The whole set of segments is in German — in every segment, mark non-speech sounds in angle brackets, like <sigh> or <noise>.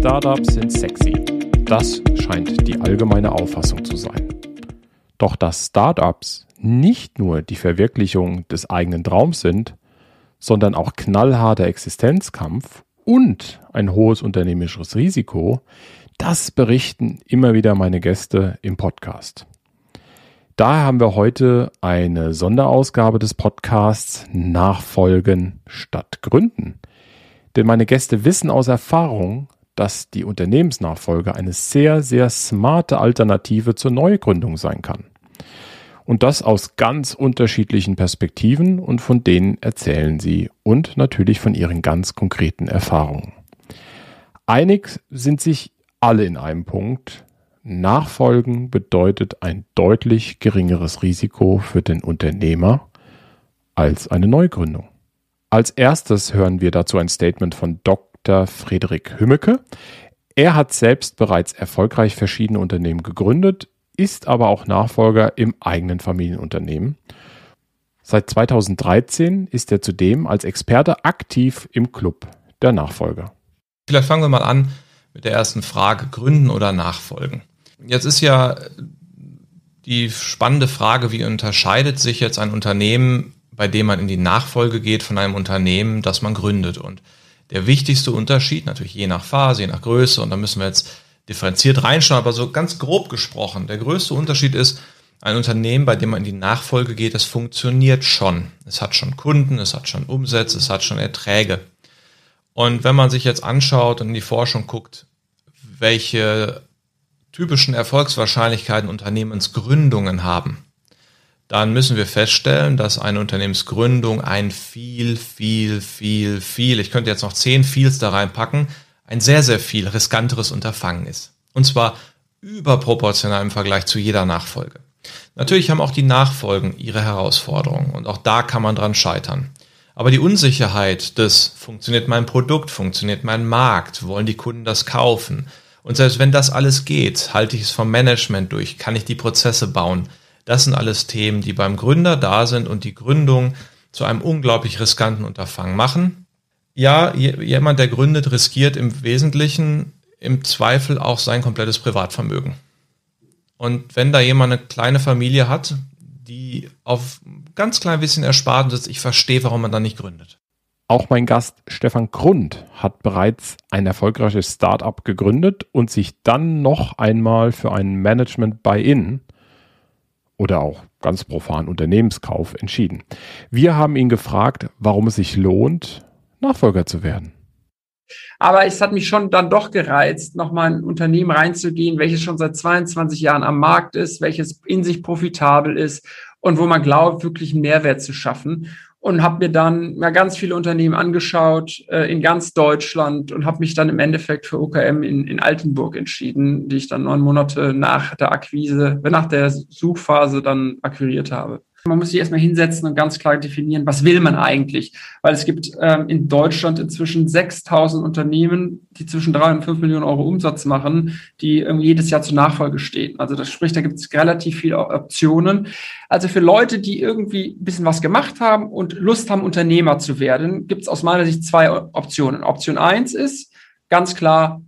Startups sind sexy. Das scheint die allgemeine Auffassung zu sein. Doch dass Startups nicht nur die Verwirklichung des eigenen Traums sind, sondern auch knallharter Existenzkampf und ein hohes unternehmerisches Risiko, das berichten immer wieder meine Gäste im Podcast. Daher haben wir heute eine Sonderausgabe des Podcasts Nachfolgen statt Gründen. Denn meine Gäste wissen aus Erfahrung, dass die Unternehmensnachfolge eine sehr, sehr smarte Alternative zur Neugründung sein kann. Und das aus ganz unterschiedlichen Perspektiven und von denen erzählen sie und natürlich von ihren ganz konkreten Erfahrungen. Einig sind sich alle in einem Punkt. Nachfolgen bedeutet ein deutlich geringeres Risiko für den Unternehmer als eine Neugründung. Als erstes hören wir dazu ein Statement von Dr. Friedrich Hümmecke. Er hat selbst bereits erfolgreich verschiedene Unternehmen gegründet, ist aber auch Nachfolger im eigenen Familienunternehmen. Seit 2013 ist er zudem als Experte aktiv im Club der Nachfolger. Vielleicht fangen wir mal an mit der ersten Frage, Gründen oder Nachfolgen. Jetzt ist ja die spannende Frage, wie unterscheidet sich jetzt ein Unternehmen, bei dem man in die Nachfolge geht, von einem Unternehmen, das man gründet? Und der wichtigste Unterschied, natürlich je nach Phase, je nach Größe, und da müssen wir jetzt differenziert reinschauen, aber so ganz grob gesprochen, der größte Unterschied ist, ein Unternehmen, bei dem man in die Nachfolge geht, das funktioniert schon. Es hat schon Kunden, es hat schon Umsätze, es hat schon Erträge. Und wenn man sich jetzt anschaut und in die Forschung guckt, welche typischen Erfolgswahrscheinlichkeiten Unternehmensgründungen haben, dann müssen wir feststellen, dass eine Unternehmensgründung ein viel, viel, viel, viel, ich könnte jetzt noch zehn Feels da reinpacken, ein sehr, sehr viel riskanteres Unterfangen ist. Und zwar überproportional im Vergleich zu jeder Nachfolge. Natürlich haben auch die Nachfolgen ihre Herausforderungen und auch da kann man dran scheitern. Aber die Unsicherheit des, funktioniert mein Produkt, funktioniert mein Markt, wollen die Kunden das kaufen, und selbst wenn das alles geht, halte ich es vom Management durch, kann ich die Prozesse bauen. Das sind alles Themen, die beim Gründer da sind und die Gründung zu einem unglaublich riskanten Unterfangen machen. Ja, jemand, der gründet, riskiert im Wesentlichen im Zweifel auch sein komplettes Privatvermögen. Und wenn da jemand eine kleine Familie hat, die auf ganz klein bisschen erspart sitzt, ich verstehe, warum man da nicht gründet. Auch mein Gast Stefan Grund hat bereits ein erfolgreiches Startup gegründet und sich dann noch einmal für einen Management Buy-in oder auch ganz profan Unternehmenskauf entschieden. Wir haben ihn gefragt, warum es sich lohnt, Nachfolger zu werden. Aber es hat mich schon dann doch gereizt, nochmal ein Unternehmen reinzugehen, welches schon seit 22 Jahren am Markt ist, welches in sich profitabel ist und wo man glaubt, wirklich einen Mehrwert zu schaffen und habe mir dann mal ganz viele Unternehmen angeschaut äh, in ganz Deutschland und habe mich dann im Endeffekt für OKM in, in Altenburg entschieden, die ich dann neun Monate nach der Akquise, nach der Suchphase dann akquiriert habe. Man muss sich erstmal hinsetzen und ganz klar definieren, was will man eigentlich? Weil es gibt ähm, in Deutschland inzwischen 6000 Unternehmen, die zwischen drei und fünf Millionen Euro Umsatz machen, die irgendwie jedes Jahr zur Nachfolge stehen. Also das spricht, da gibt es relativ viele Optionen. Also für Leute, die irgendwie ein bisschen was gemacht haben und Lust haben, Unternehmer zu werden, gibt es aus meiner Sicht zwei Optionen. Option eins ist ganz klar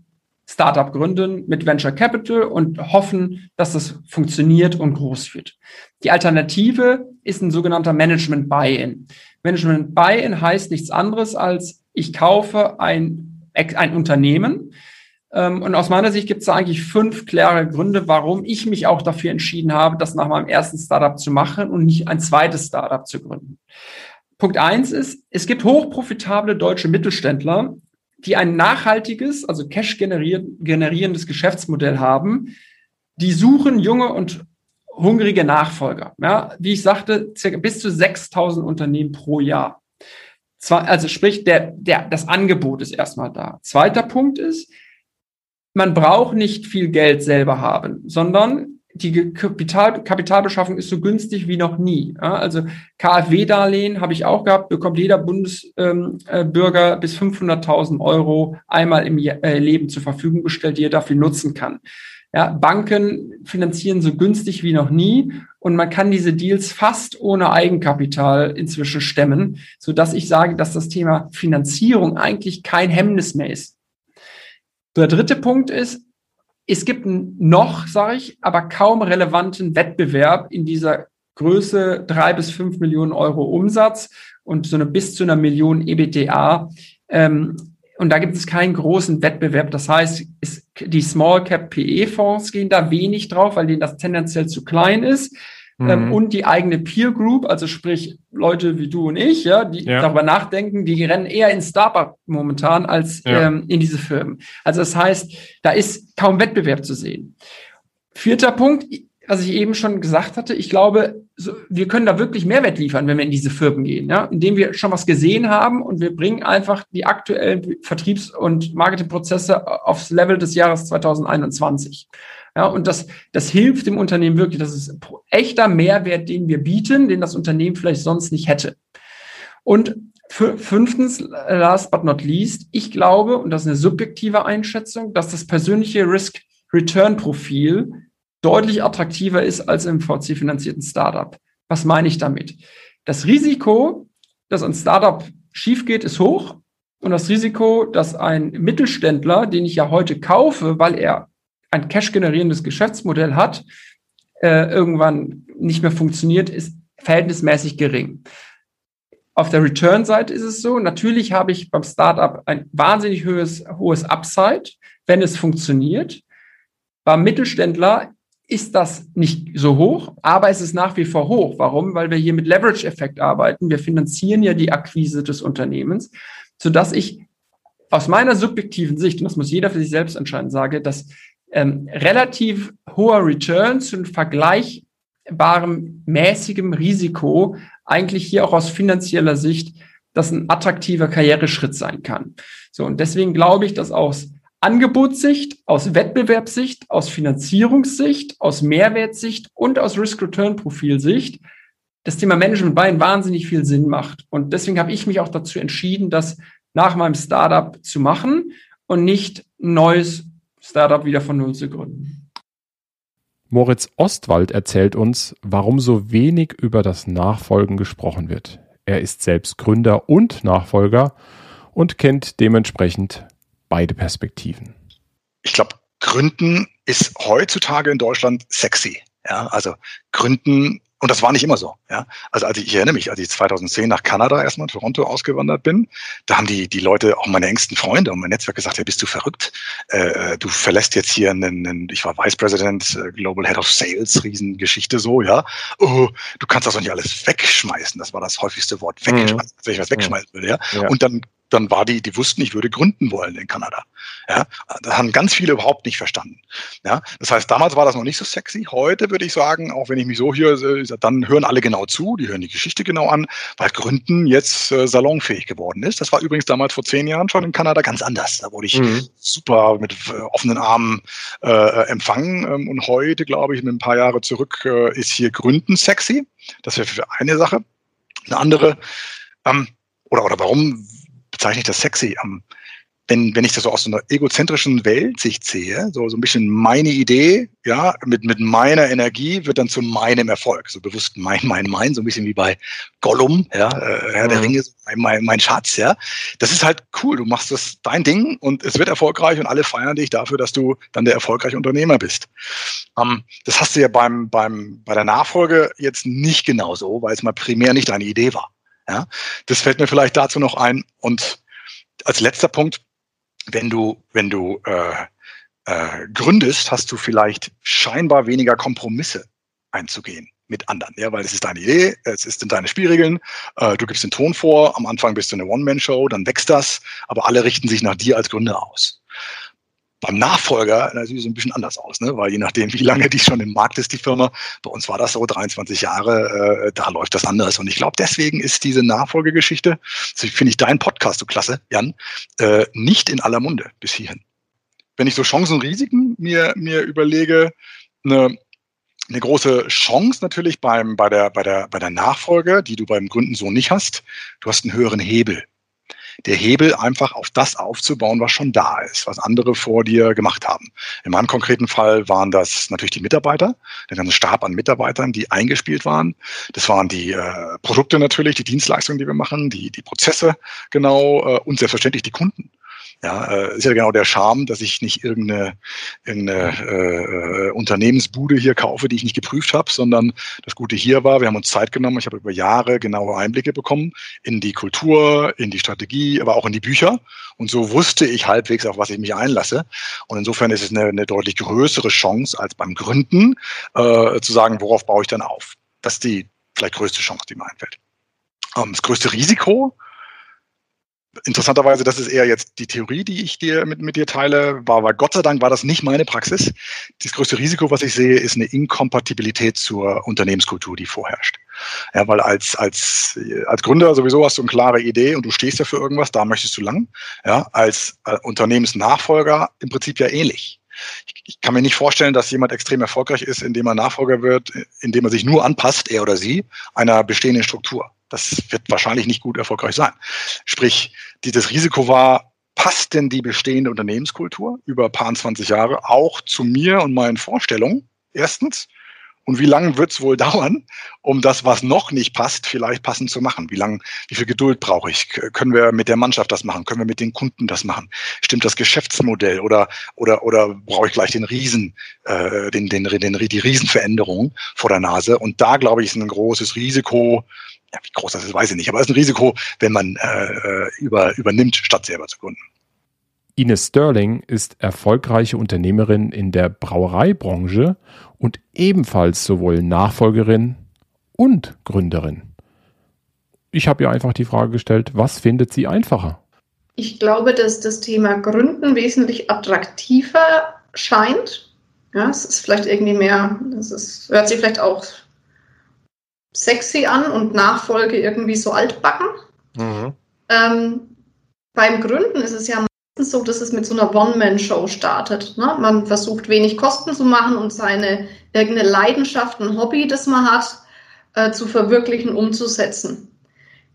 Startup gründen mit Venture Capital und hoffen, dass das funktioniert und groß wird. Die Alternative ist ein sogenannter Management Buy-in. Management Buy-in heißt nichts anderes als, ich kaufe ein, ein Unternehmen. Ähm, und aus meiner Sicht gibt es eigentlich fünf klare Gründe, warum ich mich auch dafür entschieden habe, das nach meinem ersten Startup zu machen und nicht ein zweites Startup zu gründen. Punkt eins ist, es gibt hochprofitable deutsche Mittelständler, die ein nachhaltiges, also Cash generierendes Geschäftsmodell haben, die suchen junge und hungrige Nachfolger. Ja, wie ich sagte, circa bis zu 6000 Unternehmen pro Jahr. Zwar, also sprich, der, der, das Angebot ist erstmal da. Zweiter Punkt ist, man braucht nicht viel Geld selber haben, sondern die Kapital, Kapitalbeschaffung ist so günstig wie noch nie. Also KfW-Darlehen habe ich auch gehabt, bekommt jeder Bundesbürger ähm, äh, bis 500.000 Euro einmal im äh, Leben zur Verfügung gestellt, die er dafür nutzen kann. Ja, Banken finanzieren so günstig wie noch nie und man kann diese Deals fast ohne Eigenkapital inzwischen stemmen, so dass ich sage, dass das Thema Finanzierung eigentlich kein Hemmnis mehr ist. Der dritte Punkt ist, es gibt noch, sage ich, aber kaum relevanten Wettbewerb in dieser Größe drei bis fünf Millionen Euro Umsatz und so eine bis zu einer Million EBTA. Ähm, und da gibt es keinen großen Wettbewerb. Das heißt, ist, die Small Cap PE Fonds gehen da wenig drauf, weil denen das tendenziell zu klein ist. Ähm, mhm. und die eigene Peer Group, also sprich Leute wie du und ich, ja, die ja. darüber nachdenken, die rennen eher in Startup momentan als ja. ähm, in diese Firmen. Also das heißt, da ist kaum Wettbewerb zu sehen. Vierter Punkt, was ich eben schon gesagt hatte, ich glaube, wir können da wirklich Mehrwert liefern, wenn wir in diese Firmen gehen, ja, indem wir schon was gesehen haben und wir bringen einfach die aktuellen Vertriebs- und Marketingprozesse aufs Level des Jahres 2021. Ja, und das, das hilft dem Unternehmen wirklich. Das ist echter Mehrwert, den wir bieten, den das Unternehmen vielleicht sonst nicht hätte. Und fünftens, last but not least, ich glaube, und das ist eine subjektive Einschätzung, dass das persönliche Risk-Return-Profil deutlich attraktiver ist als im VC-finanzierten Startup. Was meine ich damit? Das Risiko, dass ein Startup schief geht, ist hoch. Und das Risiko, dass ein Mittelständler, den ich ja heute kaufe, weil er ein cash-generierendes Geschäftsmodell hat, äh, irgendwann nicht mehr funktioniert, ist verhältnismäßig gering. Auf der Return-Seite ist es so, natürlich habe ich beim Startup ein wahnsinnig hohes, hohes Upside, wenn es funktioniert. Beim Mittelständler ist das nicht so hoch, aber es ist nach wie vor hoch. Warum? Weil wir hier mit Leverage-Effekt arbeiten. Wir finanzieren ja die Akquise des Unternehmens, sodass ich aus meiner subjektiven Sicht, und das muss jeder für sich selbst entscheiden, sage, dass ähm, relativ hoher Return zu einem vergleichbarem mäßigem Risiko eigentlich hier auch aus finanzieller Sicht das ein attraktiver Karriereschritt sein kann. So, und deswegen glaube ich, dass aus Angebotssicht, aus Wettbewerbssicht, aus Finanzierungssicht, aus Mehrwertsicht und aus Risk-Return-Profilsicht das Thema Management Buy wahnsinnig viel Sinn macht. Und deswegen habe ich mich auch dazu entschieden, das nach meinem Startup zu machen und nicht ein neues Startup wieder von Null zu gründen. Moritz Ostwald erzählt uns, warum so wenig über das Nachfolgen gesprochen wird. Er ist selbst Gründer und Nachfolger und kennt dementsprechend beide Perspektiven. Ich glaube, Gründen ist heutzutage in Deutschland sexy. Ja, also Gründen und das war nicht immer so. Ja? Also als ich, ich erinnere mich, als ich 2010 nach Kanada erstmal Toronto ausgewandert bin, da haben die die Leute, auch meine engsten Freunde und mein Netzwerk gesagt, ja, bist du verrückt? Äh, du verlässt jetzt hier einen, einen, ich war Vice President, äh, Global Head of Sales, Riesengeschichte so, ja. Oh, du kannst das doch nicht alles wegschmeißen. Das war das häufigste Wort. Wegschmeißen, mhm. wenn ich was wegschmeißen würde, ja. ja. Und dann dann war die, die wussten, ich würde gründen wollen in Kanada. Ja, das haben ganz viele überhaupt nicht verstanden. Ja, das heißt, damals war das noch nicht so sexy. Heute würde ich sagen, auch wenn ich mich so hier, dann hören alle genau zu, die hören die Geschichte genau an, weil Gründen jetzt äh, salonfähig geworden ist. Das war übrigens damals vor zehn Jahren schon in Kanada ganz anders. Da wurde ich mhm. super mit äh, offenen Armen äh, empfangen. Ähm, und heute, glaube ich, mit ein paar Jahre zurück, äh, ist hier Gründen sexy. Das wäre für eine Sache. Eine andere, ähm, oder, oder warum bezeichne ich das sexy. Ähm, wenn, wenn ich das so aus so einer egozentrischen Weltsicht sehe, so, so ein bisschen meine Idee, ja, mit, mit meiner Energie wird dann zu meinem Erfolg. So bewusst mein, mein, mein, so ein bisschen wie bei Gollum, ja, äh, Herr der mhm. Ringe, mein, mein, mein Schatz, ja. Das ist halt cool. Du machst das dein Ding und es wird erfolgreich und alle feiern dich dafür, dass du dann der erfolgreiche Unternehmer bist. Ähm, das hast du ja beim, beim, bei der Nachfolge jetzt nicht genauso, weil es mal primär nicht deine Idee war. Ja, das fällt mir vielleicht dazu noch ein. Und als letzter Punkt, wenn du, wenn du äh, äh, gründest, hast du vielleicht scheinbar weniger Kompromisse einzugehen mit anderen, ja, weil es ist deine Idee, es in deine Spielregeln, äh, du gibst den Ton vor, am Anfang bist du eine One-Man-Show, dann wächst das, aber alle richten sich nach dir als Gründer aus beim Nachfolger natürlich so ein bisschen anders aus, ne? weil je nachdem, wie lange die schon im Markt ist, die Firma, bei uns war das so 23 Jahre, äh, da läuft das anders. Und ich glaube, deswegen ist diese Nachfolgegeschichte, so finde ich deinen Podcast so klasse, Jan, äh, nicht in aller Munde bis hierhin. Wenn ich so Chancen und Risiken mir, mir überlege, eine, eine große Chance natürlich beim, bei, der, bei, der, bei der Nachfolge, die du beim Gründen so nicht hast, du hast einen höheren Hebel der Hebel einfach auf das aufzubauen, was schon da ist, was andere vor dir gemacht haben. In meinem konkreten Fall waren das natürlich die Mitarbeiter, der ganze Stab an Mitarbeitern, die eingespielt waren. Das waren die äh, Produkte natürlich, die Dienstleistungen, die wir machen, die, die Prozesse genau äh, und selbstverständlich die Kunden. Ja, äh, ist ja genau der Charme, dass ich nicht irgendeine, irgendeine äh, Unternehmensbude hier kaufe, die ich nicht geprüft habe, sondern das Gute hier war, wir haben uns Zeit genommen, ich habe über Jahre genaue Einblicke bekommen in die Kultur, in die Strategie, aber auch in die Bücher. Und so wusste ich halbwegs, auf was ich mich einlasse. Und insofern ist es eine, eine deutlich größere Chance als beim Gründen, äh, zu sagen, worauf baue ich dann auf. Das ist die vielleicht größte Chance, die mir einfällt. Ähm, das größte Risiko, interessanterweise, das ist eher jetzt die Theorie, die ich dir mit, mit dir teile, war, weil Gott sei Dank war das nicht meine Praxis. Das größte Risiko, was ich sehe, ist eine Inkompatibilität zur Unternehmenskultur, die vorherrscht. Ja, weil als, als, als Gründer sowieso hast du eine klare Idee und du stehst ja für irgendwas, da möchtest du lang. Ja, als äh, Unternehmensnachfolger im Prinzip ja ähnlich. Ich, ich kann mir nicht vorstellen, dass jemand extrem erfolgreich ist, indem er Nachfolger wird, indem er sich nur anpasst, er oder sie, einer bestehenden Struktur. Das wird wahrscheinlich nicht gut erfolgreich sein. Sprich, dieses Risiko war, passt denn die bestehende Unternehmenskultur über ein paar 20 Jahre auch zu mir und meinen Vorstellungen? Erstens. Und wie lange wird es wohl <laughs> dauern, um das, was noch nicht passt, vielleicht passend zu machen? Wie lange, wie viel Geduld brauche ich? Können wir mit der Mannschaft das machen? Können wir mit den Kunden das machen? Stimmt das Geschäftsmodell oder oder oder brauche ich gleich den Riesen, äh, den, den, den die Riesenveränderung vor der Nase? Und da glaube ich ist ein großes Risiko. Ja, wie groß das ist, weiß ich nicht, aber es ist ein Risiko, wenn man äh, über, übernimmt, statt selber zu gründen. Ines Sterling ist erfolgreiche Unternehmerin in der Brauereibranche und ebenfalls sowohl Nachfolgerin und Gründerin. Ich habe ihr einfach die Frage gestellt, was findet sie einfacher? Ich glaube, dass das Thema Gründen wesentlich attraktiver scheint. Ja, es ist vielleicht irgendwie mehr, es ist, hört sich vielleicht auch sexy an und Nachfolge irgendwie so altbacken. Mhm. Ähm, beim Gründen ist es ja so, dass es mit so einer One-Man-Show startet. Ne? Man versucht wenig Kosten zu machen und seine irgendeine Leidenschaft, ein Hobby, das man hat, äh, zu verwirklichen, umzusetzen.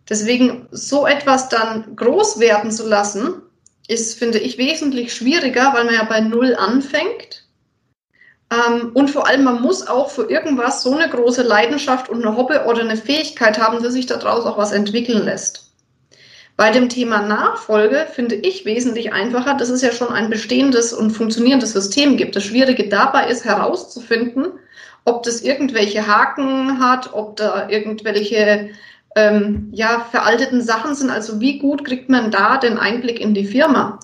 Deswegen so etwas dann groß werden zu lassen, ist, finde ich, wesentlich schwieriger, weil man ja bei Null anfängt. Ähm, und vor allem, man muss auch für irgendwas so eine große Leidenschaft und eine Hobby oder eine Fähigkeit haben, dass sich daraus auch was entwickeln lässt. Bei dem Thema Nachfolge finde ich wesentlich einfacher, dass es ja schon ein bestehendes und funktionierendes System gibt. Das Schwierige dabei ist herauszufinden, ob das irgendwelche Haken hat, ob da irgendwelche ähm, ja, veralteten Sachen sind. Also wie gut kriegt man da den Einblick in die Firma?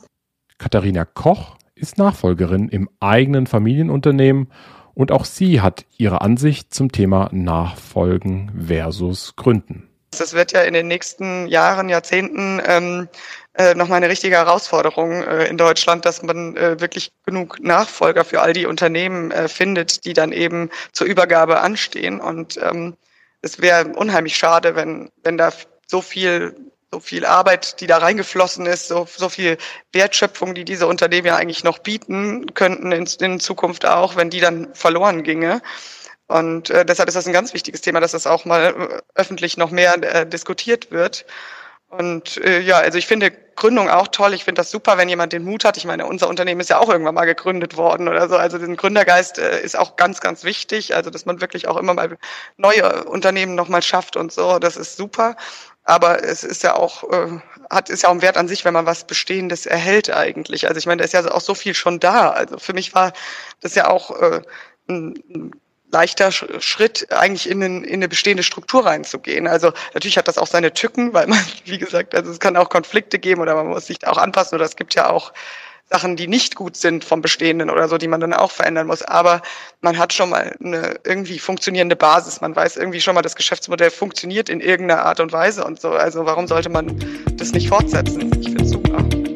Katharina Koch ist Nachfolgerin im eigenen Familienunternehmen und auch sie hat ihre Ansicht zum Thema Nachfolgen versus Gründen. Das wird ja in den nächsten Jahren, Jahrzehnten ähm, äh, nochmal eine richtige Herausforderung äh, in Deutschland, dass man äh, wirklich genug Nachfolger für all die Unternehmen äh, findet, die dann eben zur Übergabe anstehen. Und ähm, es wäre unheimlich schade, wenn, wenn da so viel so viel Arbeit, die da reingeflossen ist, so, so viel Wertschöpfung, die diese Unternehmen ja eigentlich noch bieten könnten in, in Zukunft auch, wenn die dann verloren ginge. Und äh, deshalb ist das ein ganz wichtiges Thema, dass das auch mal äh, öffentlich noch mehr äh, diskutiert wird. Und äh, ja, also ich finde Gründung auch toll. Ich finde das super, wenn jemand den Mut hat. Ich meine, unser Unternehmen ist ja auch irgendwann mal gegründet worden oder so. Also den Gründergeist äh, ist auch ganz, ganz wichtig. Also dass man wirklich auch immer mal neue Unternehmen nochmal schafft und so. Das ist super. Aber es ist ja auch, äh, hat, ist ja auch ein Wert an sich, wenn man was Bestehendes erhält eigentlich. Also ich meine, da ist ja auch so viel schon da. Also für mich war das ja auch äh, ein leichter Schritt, eigentlich in, in eine bestehende Struktur reinzugehen. Also natürlich hat das auch seine Tücken, weil man, <laughs> wie gesagt, also es kann auch Konflikte geben oder man muss sich auch anpassen oder es gibt ja auch Sachen, die nicht gut sind vom Bestehenden oder so, die man dann auch verändern muss. Aber man hat schon mal eine irgendwie funktionierende Basis. Man weiß irgendwie schon mal, das Geschäftsmodell funktioniert in irgendeiner Art und Weise und so. Also warum sollte man das nicht fortsetzen? Ich finde es super.